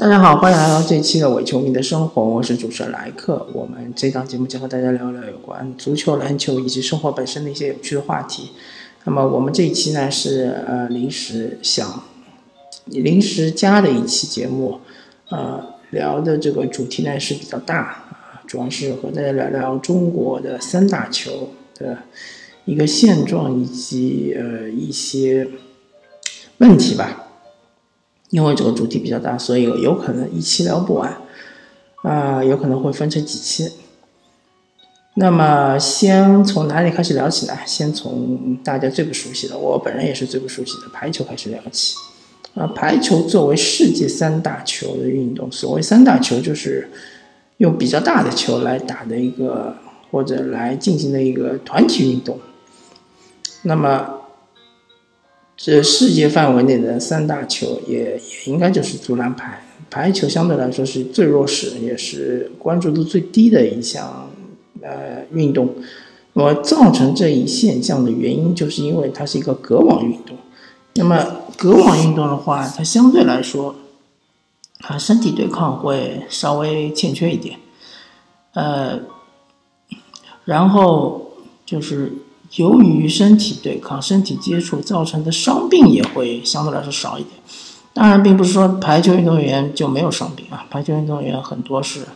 大家好，欢迎来到这期的伪球迷的生活，我是主持人莱克。我们这档节目将和大家聊聊有关足球、篮球以及生活本身的一些有趣的话题。那么我们这一期呢是呃临时想临时加的一期节目，呃聊的这个主题呢是比较大，主要是和大家聊聊中国的三大球的一个现状以及呃一些问题吧。因为这个主题比较大，所以有可能一期聊不完，啊，有可能会分成几期。那么，先从哪里开始聊起呢？先从大家最不熟悉的，我本人也是最不熟悉的排球开始聊起。啊，排球作为世界三大球的运动，所谓三大球就是用比较大的球来打的一个，或者来进行的一个团体运动。那么。这世界范围内的三大球也也应该就是足篮排，排球相对来说是最弱势，也是关注度最低的一项呃运动。那么造成这一现象的原因，就是因为它是一个隔网运动。那么隔网运动的话，它相对来说，啊身体对抗会稍微欠缺一点，呃，然后就是。由于身体对抗、身体接触造成的伤病也会相对来说少一点。当然，并不是说排球运动员就没有伤病啊，排球运动员很多是，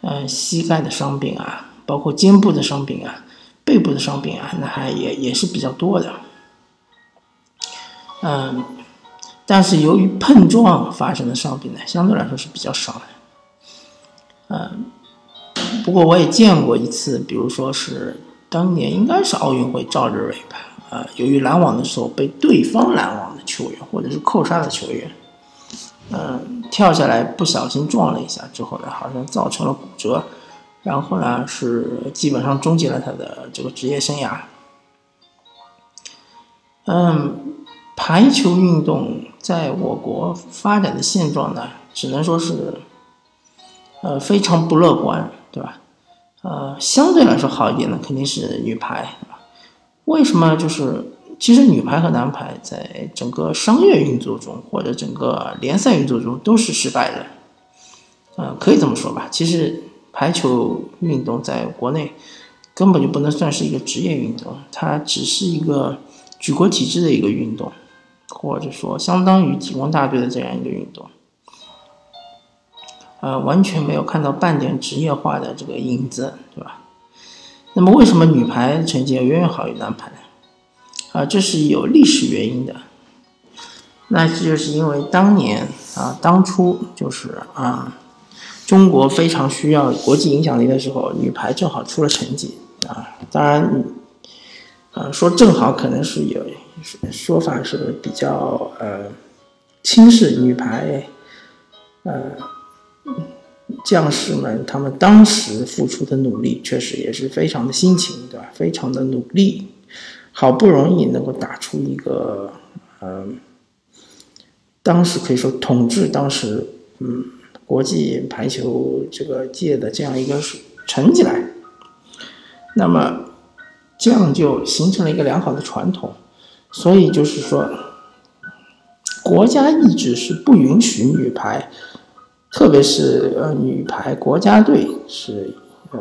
呃，膝盖的伤病啊，包括肩部的伤病啊，背部的伤病啊，那还也也是比较多的。嗯，但是由于碰撞发生的伤病呢，相对来说是比较少的。嗯，不过我也见过一次，比如说是。当年应该是奥运会赵日伟吧？啊，由于拦网的时候被对方拦网的球员或者是扣杀的球员，嗯，跳下来不小心撞了一下之后呢，好像造成了骨折，然后呢是基本上终结了他的这个职业生涯。嗯，排球运动在我国发展的现状呢，只能说是，呃，非常不乐观，对吧？呃，相对来说好一点的肯定是女排，为什么？就是其实女排和男排在整个商业运作中或者整个联赛运作中都是失败的。呃，可以这么说吧。其实排球运动在国内根本就不能算是一个职业运动，它只是一个举国体制的一个运动，或者说相当于体工大队的这样一个运动。呃，完全没有看到半点职业化的这个影子，对吧？那么为什么女排成绩要远远好于男排？啊，这是有历史原因的。那这就是因为当年啊，当初就是啊，中国非常需要国际影响力的时候，女排正好出了成绩啊。当然，啊，说正好可能是有说法是比较呃轻视女排，呃。将士们他们当时付出的努力，确实也是非常的辛勤，对吧？非常的努力，好不容易能够打出一个，嗯，当时可以说统治当时，嗯，国际排球这个界的这样一个成绩来，那么这样就形成了一个良好的传统，所以就是说，国家一直是不允许女排。特别是呃，女排国家队是呃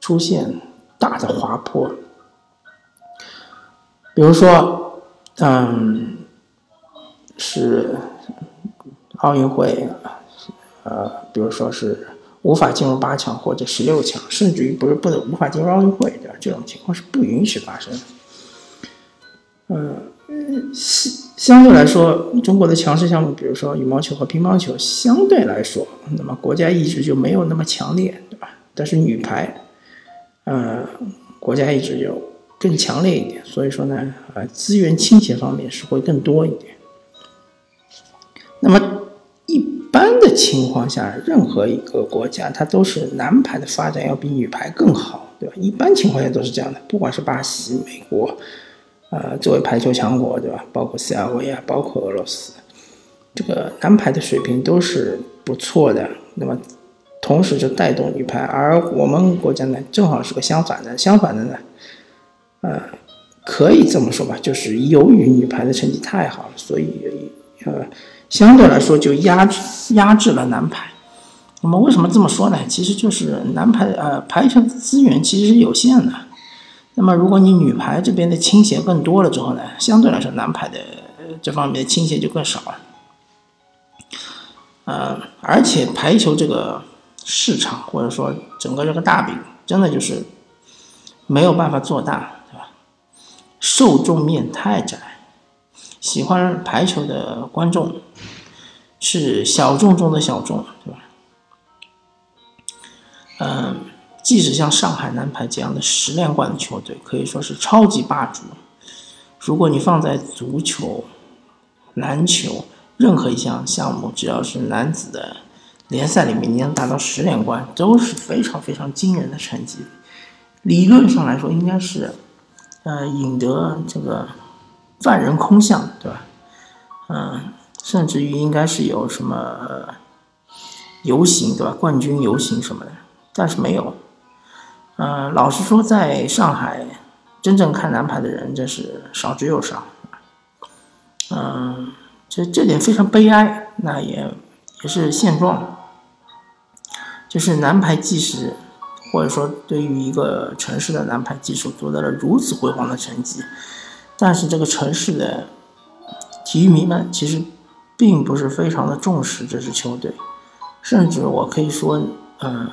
出现大的滑坡，比如说，嗯，是奥运会，呃，比如说是无法进入八强或者十六强，甚至于不是不能无法进入奥运会的这种情况是不允许发生的，嗯。相相对来说，中国的强势项目，比如说羽毛球和乒乓球，相对来说，那么国家意志就没有那么强烈，对吧？但是女排，呃，国家意志就更强烈一点，所以说呢，呃，资源倾斜方面是会更多一点。那么一般的情况下，任何一个国家，它都是男排的发展要比女排更好，对吧？一般情况下都是这样的，不管是巴西、美国。呃，作为排球强国，对吧？包括塞尔维亚，包括俄罗斯，这个男排的水平都是不错的。那么，同时就带动女排，而我们国家呢，正好是个相反的。相反的呢，呃，可以这么说吧，就是由于女排的成绩太好了，所以呃，相对来说就压制压制了男排。那么为什么这么说呢？其实就是男排呃排球资源其实是有限的。那么如果你女排这边的倾斜更多了之后呢，相对来说男排的这方面的倾斜就更少了。呃，而且排球这个市场或者说整个这个大饼，真的就是没有办法做大，对吧？受众面太窄，喜欢排球的观众是小众中的小众，对吧？嗯，即使像上海男排这样的十连冠的球队，可以说是超级霸主。如果你放在足球、篮球任何一项项目，只要是男子的联赛里面，你能达到十连冠，都是非常非常惊人的成绩。理论上来说，应该是，呃，引得这个万人空巷，对吧？嗯，甚至于应该是有什么游行，对吧？冠军游行什么的。但是没有，嗯，老实说，在上海，真正看男排的人真是少之又少，嗯，这这点非常悲哀，那也也是现状，就是男排即使或者说对于一个城市的男排技术做到了如此辉煌的成绩，但是这个城市的体育迷们其实并不是非常的重视这支球队，甚至我可以说，嗯。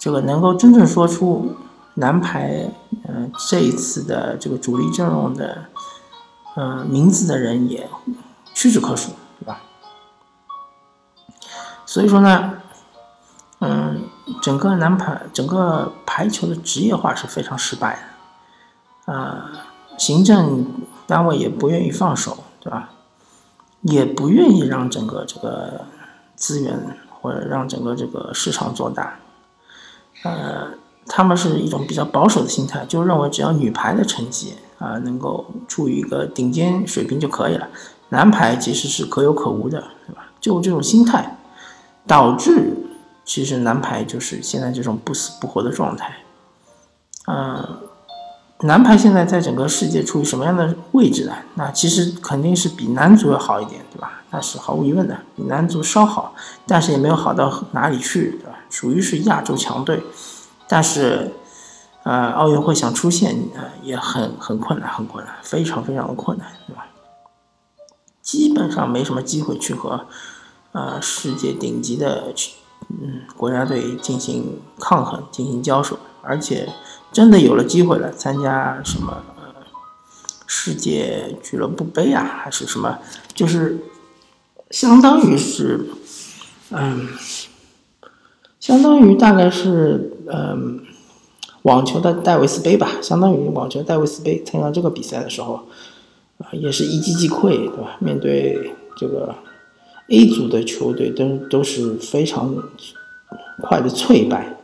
这个能够真正说出男排，嗯，这一次的这个主力阵容的，嗯，名字的人也屈指可数，对吧？所以说呢，嗯，整个男排整个排球的职业化是非常失败的，啊，行政单位也不愿意放手，对吧？也不愿意让整个这个资源或者让整个这个市场做大。呃，他们是一种比较保守的心态，就认为只要女排的成绩啊能够处于一个顶尖水平就可以了，男排其实是可有可无的，对吧？就这种心态，导致其实男排就是现在这种不死不活的状态。嗯，男排现在在整个世界处于什么样的位置呢？那其实肯定是比男足要好一点，对吧？那是毫无疑问的，比男足稍好，但是也没有好到哪里去，对吧？属于是亚洲强队，但是，呃，奥运会想出现，呃，也很很困难，很困难，非常非常的困难，对吧？基本上没什么机会去和，呃，世界顶级的去，嗯，国家队进行抗衡，进行交手，而且真的有了机会了，参加什么，世界俱乐部杯啊，还是什么，就是相当于是，嗯。相当于大概是，嗯，网球的戴维斯杯吧，相当于网球戴维斯杯参加这个比赛的时候，啊，也是一击即溃，对吧？面对这个 A 组的球队，都都是非常快的脆败。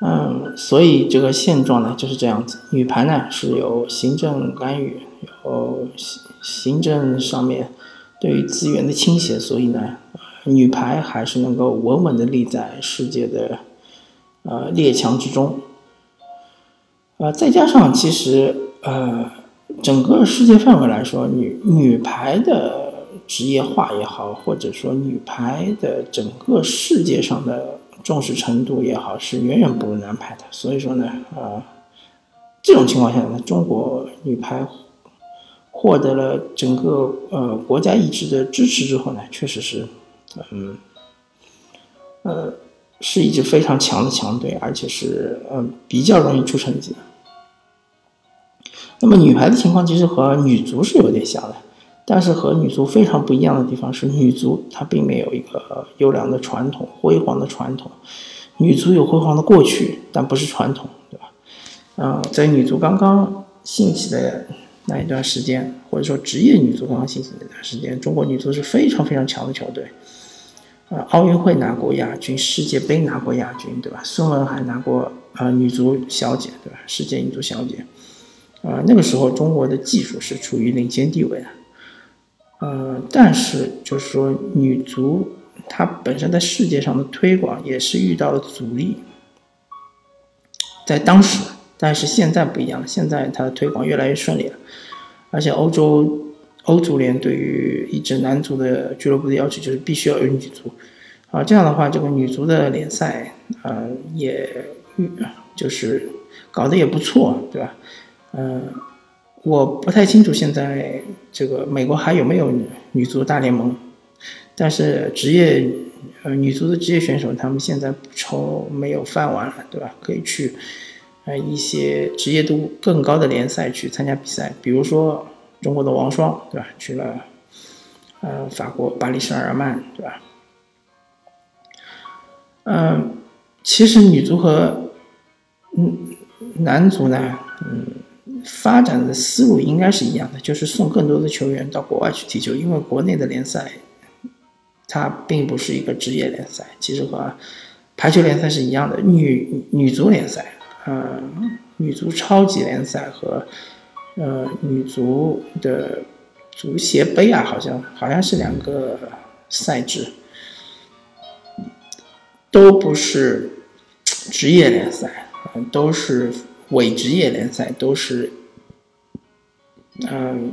嗯，所以这个现状呢就是这样子。女排呢是有行政干预，有行行政上面对于资源的倾斜，所以呢。女排还是能够稳稳的立在世界的呃列强之中，呃，再加上其实呃整个世界范围来说，女女排的职业化也好，或者说女排的整个世界上的重视程度也好，是远远不如男排的。所以说呢，啊，这种情况下呢，中国女排获得了整个呃国家意志的支持之后呢，确实是。嗯，呃，是一支非常强的强队，而且是嗯比较容易出成绩的。那么女排的情况其实和女足是有点像的，但是和女足非常不一样的地方是，女足它并没有一个优良的传统、辉煌的传统。女足有辉煌的过去，但不是传统，对吧？嗯，在女足刚刚兴起的那一段时间，或者说职业女足刚刚兴起的那段时间，中国女足是非常非常强的球队。呃，奥运会拿过亚军，世界杯拿过亚军，对吧？孙雯还拿过呃女足小姐，对吧？世界女足小姐，啊，那个时候中国的技术是处于领先地位的，呃，但是就是说女足它本身在世界上的推广也是遇到了阻力，在当时，但是现在不一样了，现在它的推广越来越顺利了，而且欧洲欧足联对于一支男足的俱乐部的要求就是必须要有女足，啊，这样的话，这个女足的联赛，呃，也就是搞得也不错，对吧？嗯，我不太清楚现在这个美国还有没有女足大联盟，但是职业呃女足的职业选手，他们现在不愁没有饭碗了，对吧？可以去。呃，一些职业度更高的联赛去参加比赛，比如说中国的王霜，对吧？去了呃法国巴黎圣日耳曼，对吧？嗯，其实女足和嗯男足呢，嗯，发展的思路应该是一样的，就是送更多的球员到国外去踢球，因为国内的联赛它并不是一个职业联赛，其实和排球联赛是一样的，女女足联赛。呃，女足超级联赛和呃女足的足协杯啊，好像好像是两个赛制，都不是职业联赛，都是伪职业联赛，都是嗯，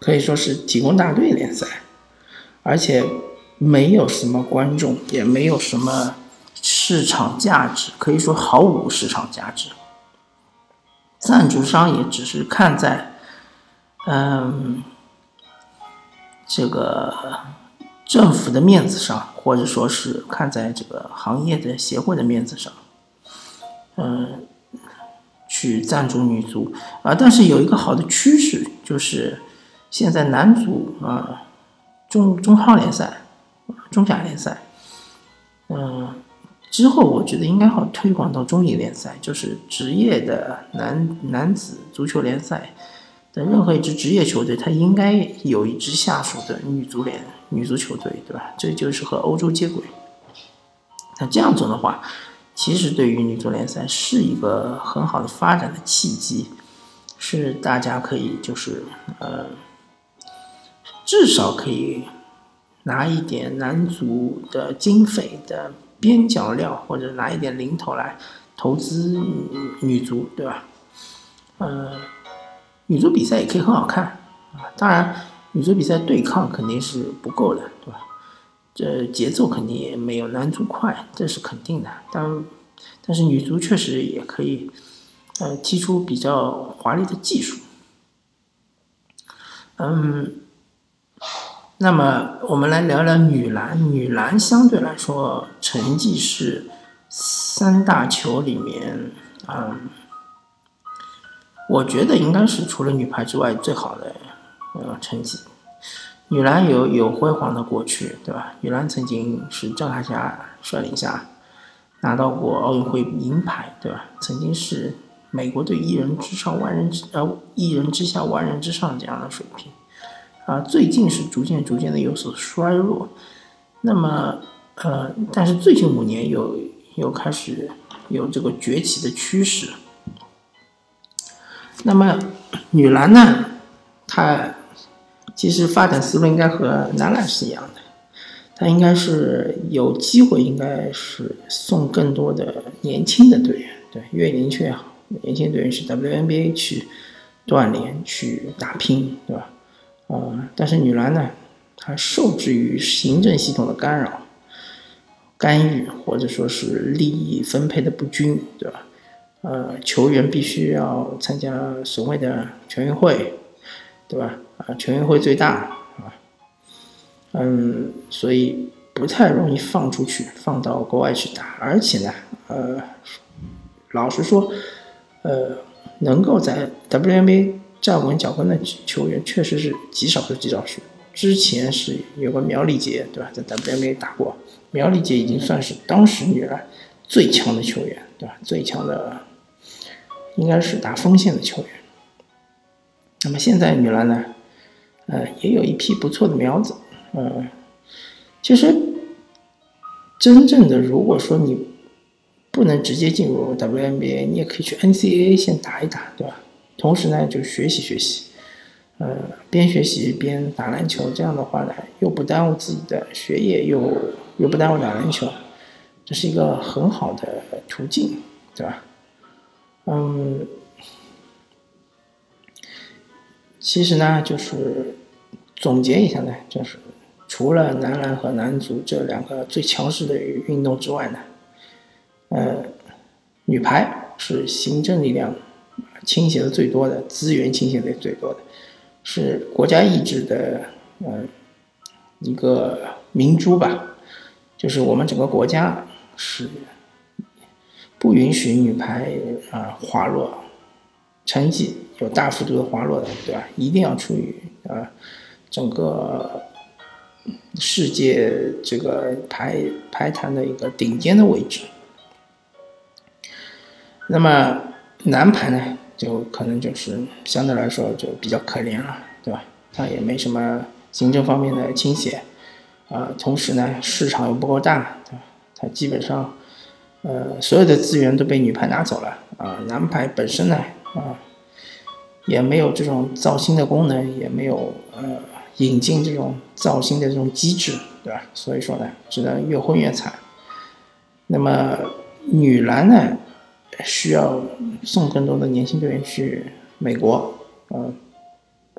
可以说是体工大队联赛，而且没有什么观众，也没有什么。市场价值可以说毫无市场价值，赞助商也只是看在，嗯，这个政府的面子上，或者说是看在这个行业的协会的面子上，嗯，去赞助女足啊。但是有一个好的趋势，就是现在男足啊，中中超联赛、中甲联赛，嗯。之后，我觉得应该好推广到中乙联赛，就是职业的男男子足球联赛的任何一支职业球队，它应该有一支下属的女足联、女足球队，对吧？这就是和欧洲接轨。那这样做的话，其实对于女足联赛是一个很好的发展的契机，是大家可以就是呃，至少可以拿一点男足的经费的。边角料或者拿一点零头来投资女足，对吧？呃，女足比赛也可以很好看啊。当然，女足比赛对抗肯定是不够的，对吧？这节奏肯定也没有男足快，这是肯定的。但但是女足确实也可以，呃，踢出比较华丽的技术。嗯。那么我们来聊聊女篮。女篮相对来说成绩是三大球里面，嗯，我觉得应该是除了女排之外最好的呃成绩。女篮有有辉煌的过去，对吧？女篮曾经是郑海霞率领下拿到过奥运会银牌，对吧？曾经是美国队一人之上万人之呃一人之下万人之上这样的水平。啊，最近是逐渐逐渐的有所衰弱，那么，呃，但是最近五年又又开始有这个崛起的趋势。那么，女篮呢，它其实发展思路应该和男篮是一样的，它应该是有机会，应该是送更多的年轻的队员，对，越年轻越好，年轻队员去 WNBA 去锻炼去打拼，对吧？呃，但是女篮呢，它受制于行政系统的干扰、干预，或者说是利益分配的不均，对吧？呃，球员必须要参加所谓的全运会，对吧？啊，全运会最大，啊，嗯，所以不太容易放出去，放到国外去打。而且呢，呃，老实说，呃，能够在 WNBA。站稳脚跟的球员确实是极少数极少数。之前是有个苗丽杰，对吧，在 WNBA 打过。苗丽杰已经算是当时女篮最强的球员，对吧？最强的应该是打锋线的球员。那么现在女篮呢，呃，也有一批不错的苗子。呃，其实真正的如果说你不能直接进入 WNBA，你也可以去 NCAA 先打一打，对吧？同时呢，就学习学习，呃，边学习边打篮球，这样的话呢，又不耽误自己的学业，又又不耽误打篮球，这是一个很好的途径，对吧？嗯，其实呢，就是总结一下呢，就是除了男篮和男足这两个最强势的运动之外呢，呃，女排是行政力量倾斜的最多的，资源倾斜的最多的，是国家意志的呃一个明珠吧。就是我们整个国家是不允许女排啊滑落，成绩有大幅度的滑落的，对吧？一定要处于啊整个世界这个排排坛的一个顶尖的位置。那么男排呢，就可能就是相对来说就比较可怜了，对吧？他也没什么行政方面的倾斜。啊，同时呢，市场又不够大，对吧？它基本上，呃，所有的资源都被女排拿走了啊。男排本身呢，啊，也没有这种造星的功能，也没有呃引进这种造星的这种机制，对吧？所以说呢，只能越混越惨。那么女篮呢，需要送更多的年轻队员去美国，呃，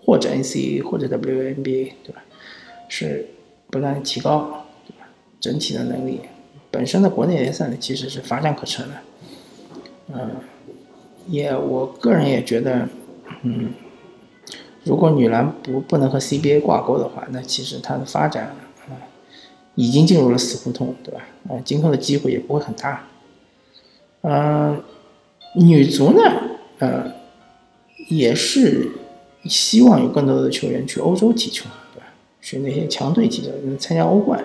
或者 NCAA 或者 WNBA，对吧？是。不断提高，对吧？整体的能力，本身的国内联赛呢，其实是发展可乘的。嗯，也我个人也觉得，嗯，如果女篮不不能和 CBA 挂钩的话，那其实它的发展啊，已经进入了死胡同，对吧？啊，今后的机会也不会很大。嗯，女足呢，呃，也是希望有更多的球员去欧洲踢球。对吧去那些强队踢球，参加欧冠，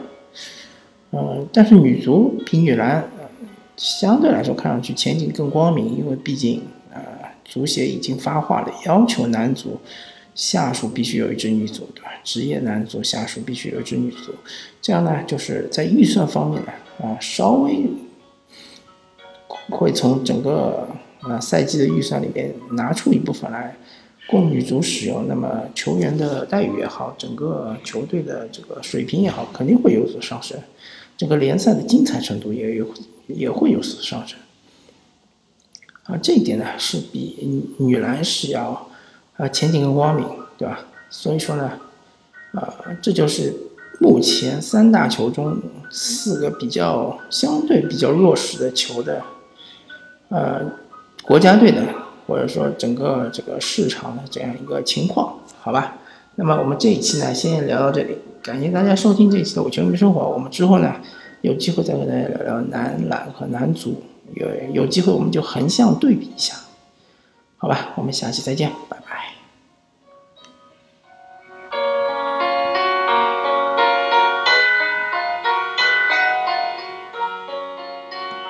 嗯，但是女足比女篮，相对来说看上去前景更光明，因为毕竟，足协已经发话了，要求男足下属必须有一支女足，对吧？职业男足下属必须有一支女足，这样呢，就是在预算方面呢，啊，稍微会从整个啊赛季的预算里面拿出一部分来。供女足使用，那么球员的待遇也好，整个球队的这个水平也好，肯定会有所上升，整个联赛的精彩程度也有也会有所上升。啊，这一点呢是比女篮是要啊前景更光明，对吧？所以说呢，啊，这就是目前三大球中四个比较相对比较弱势的球的，呃，国家队的。或者说整个这个市场的这样一个情况，好吧？那么我们这一期呢，先聊到这里，感谢大家收听这一期的《我球迷生活》。我们之后呢，有机会再和大家聊聊男篮和男足，有有机会我们就横向对比一下，好吧？我们下期再见，拜拜。